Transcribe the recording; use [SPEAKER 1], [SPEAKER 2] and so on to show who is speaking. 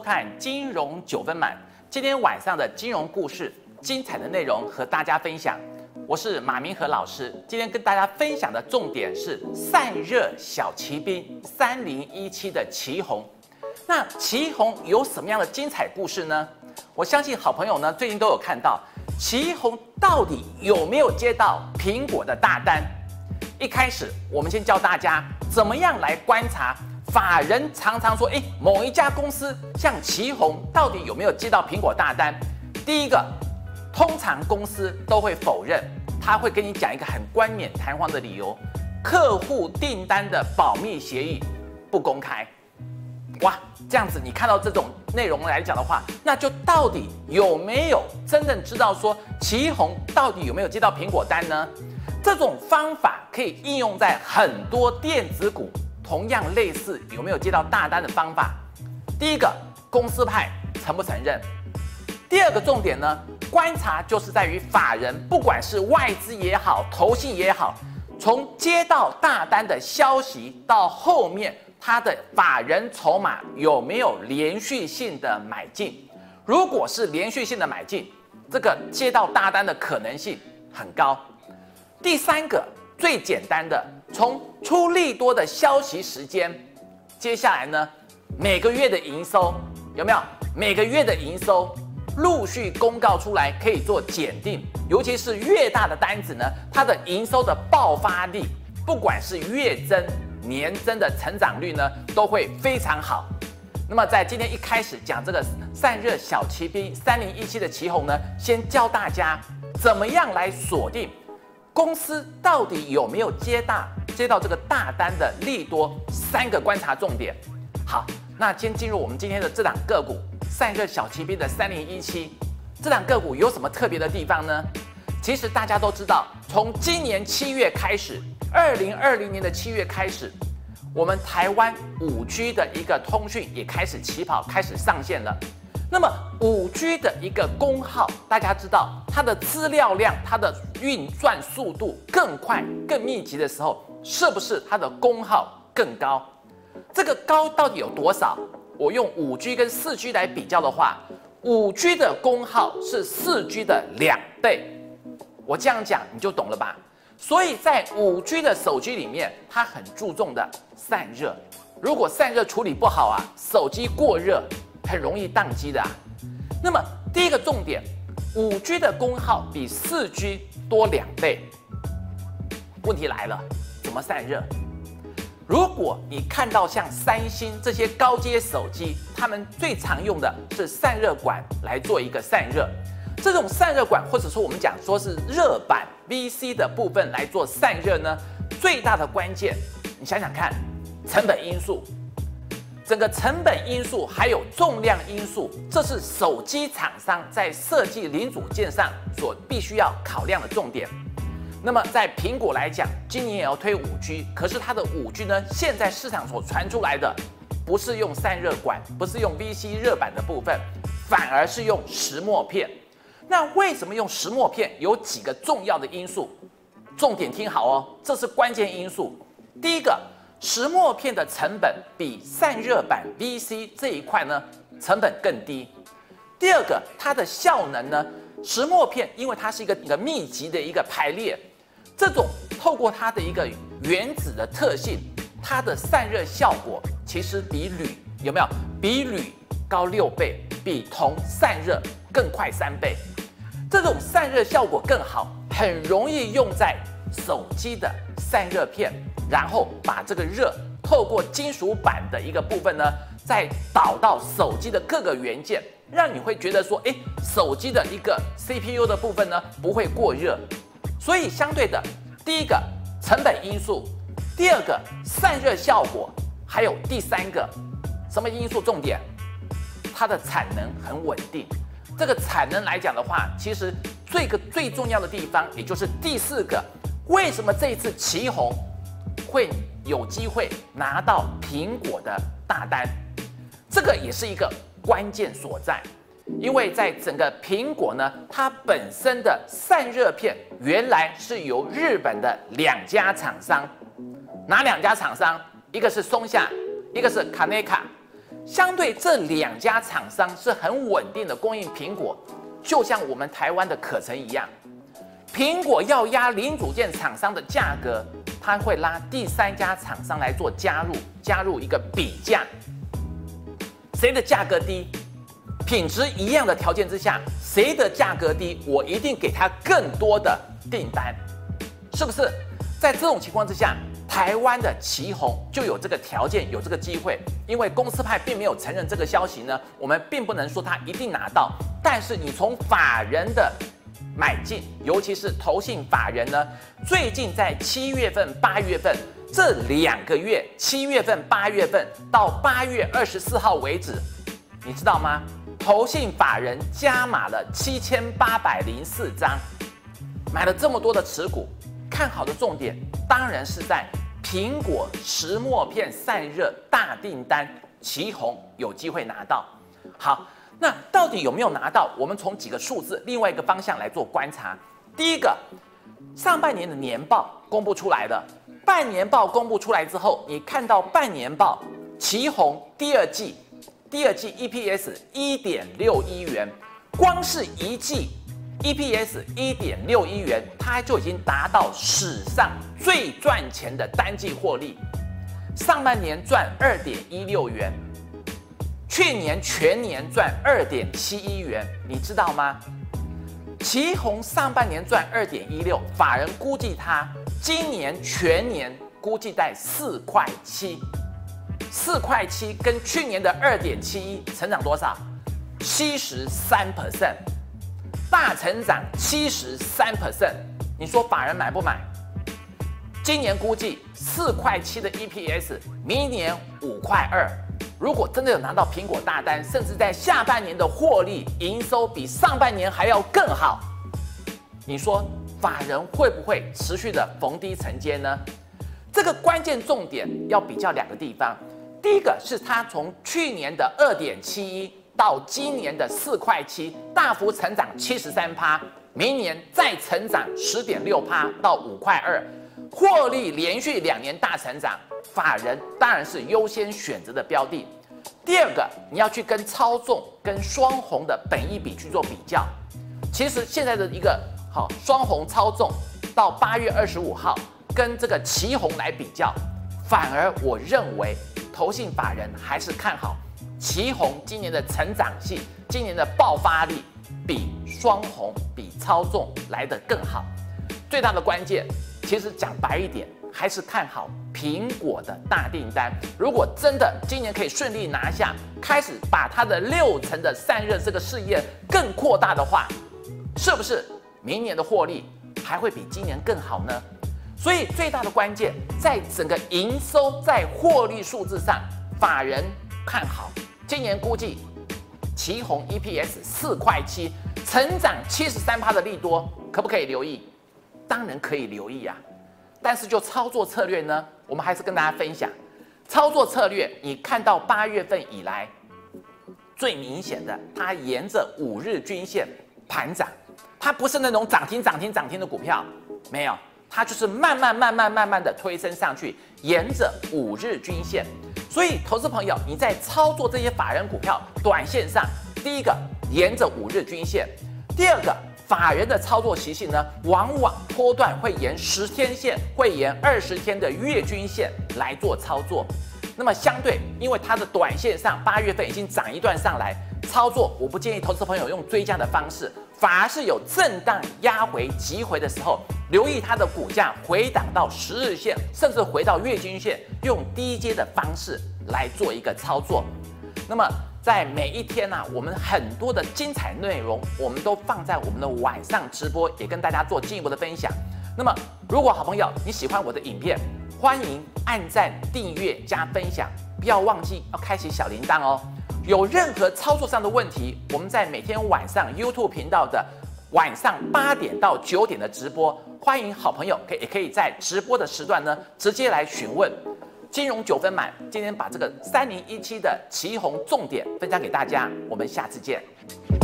[SPEAKER 1] 收看《金融九分满》。今天晚上的金融故事，精彩的内容和大家分享。我是马明和老师，今天跟大家分享的重点是散热小骑兵三零一七的旗红。那旗红有什么样的精彩故事呢？我相信好朋友呢最近都有看到，旗红到底有没有接到苹果的大单？一开始我们先教大家怎么样来观察。法人常常说：“哎，某一家公司像旗宏，到底有没有接到苹果大单？”第一个，通常公司都会否认，他会跟你讲一个很冠冕堂皇的理由：客户订单的保密协议不公开。哇，这样子你看到这种内容来讲的话，那就到底有没有真正知道说旗宏到底有没有接到苹果单呢？这种方法可以应用在很多电子股。同样类似有没有接到大单的方法？第一个公司派承不承认？第二个重点呢？观察就是在于法人，不管是外资也好，投信也好，从接到大单的消息到后面，他的法人筹码有没有连续性的买进？如果是连续性的买进，这个接到大单的可能性很高。第三个最简单的。从出利多的消息时间，接下来呢，每个月的营收有没有？每个月的营收陆续公告出来，可以做检定。尤其是越大的单子呢，它的营收的爆发力，不管是月增、年增的成长率呢，都会非常好。那么在今天一开始讲这个散热小骑兵三零一七的旗红呢，先教大家怎么样来锁定。公司到底有没有接大接到这个大单的利多？三个观察重点。好，那先进入我们今天的这档个股散热小骑兵的三零一七，这档个股有什么特别的地方呢？其实大家都知道，从今年七月开始，二零二零年的七月开始，我们台湾五 G 的一个通讯也开始起跑，开始上线了。那么五 G 的一个功耗，大家知道它的资料量、它的运算速度更快、更密集的时候，是不是它的功耗更高？这个高到底有多少？我用五 G 跟四 G 来比较的话，五 G 的功耗是四 G 的两倍。我这样讲你就懂了吧？所以在五 G 的手机里面，它很注重的散热。如果散热处理不好啊，手机过热。很容易宕机的啊。那么第一个重点，五 G 的功耗比四 G 多两倍。问题来了，怎么散热？如果你看到像三星这些高阶手机，他们最常用的是散热管来做一个散热。这种散热管，或者说我们讲说是热板 VC 的部分来做散热呢，最大的关键，你想想看，成本因素。整个成本因素还有重量因素，这是手机厂商在设计零组件上所必须要考量的重点。那么在苹果来讲，今年也要推五 G，可是它的五 G 呢，现在市场所传出来的不是用散热管，不是用 VC 热板的部分，反而是用石墨片。那为什么用石墨片？有几个重要的因素，重点听好哦，这是关键因素。第一个。石墨片的成本比散热板 VC 这一块呢成本更低。第二个，它的效能呢，石墨片因为它是一个一个密集的一个排列，这种透过它的一个原子的特性，它的散热效果其实比铝有没有？比铝高六倍，比铜散热更快三倍。这种散热效果更好，很容易用在手机的散热片。然后把这个热透过金属板的一个部分呢，再导到手机的各个元件，让你会觉得说，哎，手机的一个 CPU 的部分呢不会过热。所以相对的，第一个成本因素，第二个散热效果，还有第三个什么因素重点？它的产能很稳定。这个产能来讲的话，其实最个最重要的地方，也就是第四个，为什么这一次旗红？会有机会拿到苹果的大单，这个也是一个关键所在，因为在整个苹果呢，它本身的散热片原来是由日本的两家厂商，哪两家厂商？一个是松下，一个是卡内卡。相对这两家厂商是很稳定的供应苹果，就像我们台湾的可成一样，苹果要压零组件厂商的价格，它会拉第三家厂商来做加入，加入一个比价，谁的价格低，品质一样的条件之下，谁的价格低，我一定给他更多的订单，是不是？在这种情况之下。台湾的旗宏就有这个条件，有这个机会，因为公司派并没有承认这个消息呢，我们并不能说他一定拿到。但是你从法人的买进，尤其是投信法人呢，最近在七月份、八月份这两个月，七月份、八月份到八月二十四号为止，你知道吗？投信法人加码了七千八百零四张，买了这么多的持股，看好的重点当然是在。苹果石墨片散热大订单，旗红有机会拿到。好，那到底有没有拿到？我们从几个数字，另外一个方向来做观察。第一个，上半年的年报公布出来的，半年报公布出来之后，你看到半年报，旗宏第二季，第二季 EPS 一点六一元，光是一季。EPS 一点六一元，它就已经达到史上最赚钱的单季获利。上半年赚二点一六元，去年全年赚二点七一元，你知道吗？旗宏上半年赚二点一六，法人估计它今年全年估计在四块七，四块七跟去年的二点七一成长多少？七十三 percent。大成长七十三 percent，你说法人买不买？今年估计四块七的 EPS，明年五块二。如果真的有拿到苹果大单，甚至在下半年的获利营收比上半年还要更好，你说法人会不会持续的逢低承接呢？这个关键重点要比较两个地方，第一个是它从去年的二点七一。到今年的四块七，大幅成长七十三趴，明年再成长十点六趴到五块二，获利连续两年大成长，法人当然是优先选择的标的。第二个，你要去跟操纵跟双红的本一比去做比较。其实现在的一个好双红操纵到八月二十五号跟这个旗红来比较，反而我认为投信法人还是看好。旗红今年的成长性，今年的爆发力比双红、比操纵来得更好。最大的关键，其实讲白一点，还是看好苹果的大订单。如果真的今年可以顺利拿下，开始把它的六成的散热这个事业更扩大的话，是不是明年的获利还会比今年更好呢？所以最大的关键，在整个营收在获利数字上，法人看好。今年估计，旗红 EPS 四块七，成长七十三趴的利多，可不可以留意？当然可以留意啊。但是就操作策略呢，我们还是跟大家分享，操作策略，你看到八月份以来，最明显的，它沿着五日均线盘涨，它不是那种涨停涨停涨停的股票，没有，它就是慢慢慢慢慢慢的推升上去，沿着五日均线。所以，投资朋友，你在操作这些法人股票，短线上，第一个沿着五日均线，第二个法人的操作习性呢，往往波段会沿十天线，会沿二十天的月均线来做操作。那么相对，因为它的短线上八月份已经涨一段上来，操作我不建议投资朋友用追加的方式，反而是有震荡压回急回的时候。留意它的股价回档到十日线，甚至回到月均线，用低阶的方式来做一个操作。那么在每一天呢，我们很多的精彩内容，我们都放在我们的晚上直播，也跟大家做进一步的分享。那么，如果好朋友你喜欢我的影片，欢迎按赞、订阅、加分享，不要忘记要开启小铃铛哦。有任何操作上的问题，我们在每天晚上 YouTube 频道的晚上八点到九点的直播。欢迎好朋友，可以也可以在直播的时段呢，直接来询问。金融九分满，今天把这个三零一七的旗红重点分享给大家，我们下次见。